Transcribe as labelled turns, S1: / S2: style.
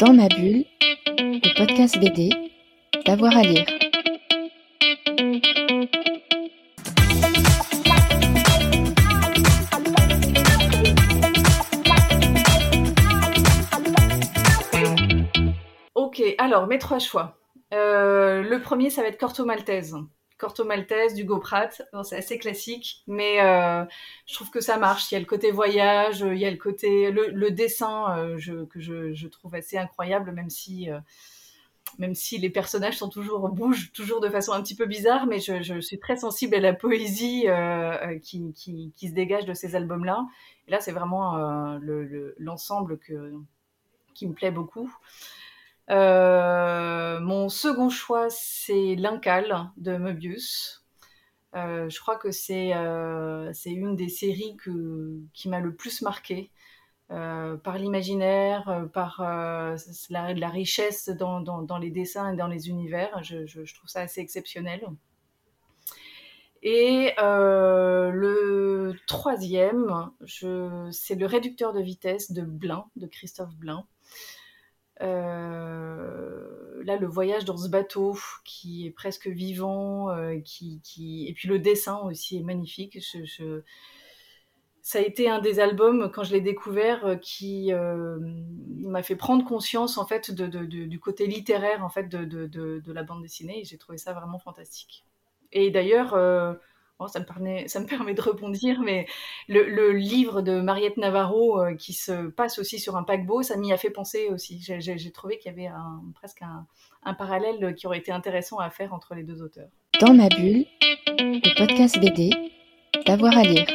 S1: Dans ma bulle, le podcast BD, d'avoir à lire.
S2: Ok, alors mes trois choix. Euh, le premier, ça va être Corto Maltese. Corto Maltese, du Pratt. Bon, c'est assez classique, mais euh, je trouve que ça marche. Il y a le côté voyage, il y a le côté le, dessin euh, que je, trouve assez incroyable, même si euh, même si les personnages sont toujours bougent toujours de façon un petit peu bizarre, mais je, suis très sensible à la poésie qui, qui, se dégage de ces albums-là. Et là, c'est vraiment l'ensemble qui me plaît beaucoup. Euh, mon second choix, c'est L'Incal de Möbius. Euh, je crois que c'est euh, une des séries qui m'a le plus marqué. Euh, par l'imaginaire, par la, richesse dans, les dessins et dans les univers. Je, trouve ça assez exceptionnel. Et le troisième, c'est le réducteur de vitesse de Blin, de Christophe Blin. Le voyage dans ce bateau qui est presque vivant, euh, qui, et puis le dessin aussi est magnifique. Ça a été un des albums quand je l'ai découvert euh, qui euh, m'a fait prendre conscience en fait du côté littéraire en fait de, la bande dessinée et j'ai trouvé ça vraiment fantastique. Et d'ailleurs, Oh, ça, me permet, de rebondir, mais le, livre de Mariette Navarro euh, qui se passe aussi sur un paquebot, ça m'y a fait penser aussi. J'ai trouvé qu'il y avait presque un, un, parallèle qui aurait été intéressant à faire entre les deux auteurs.
S1: Dans ma bulle, le podcast BD, d'avoir à lire.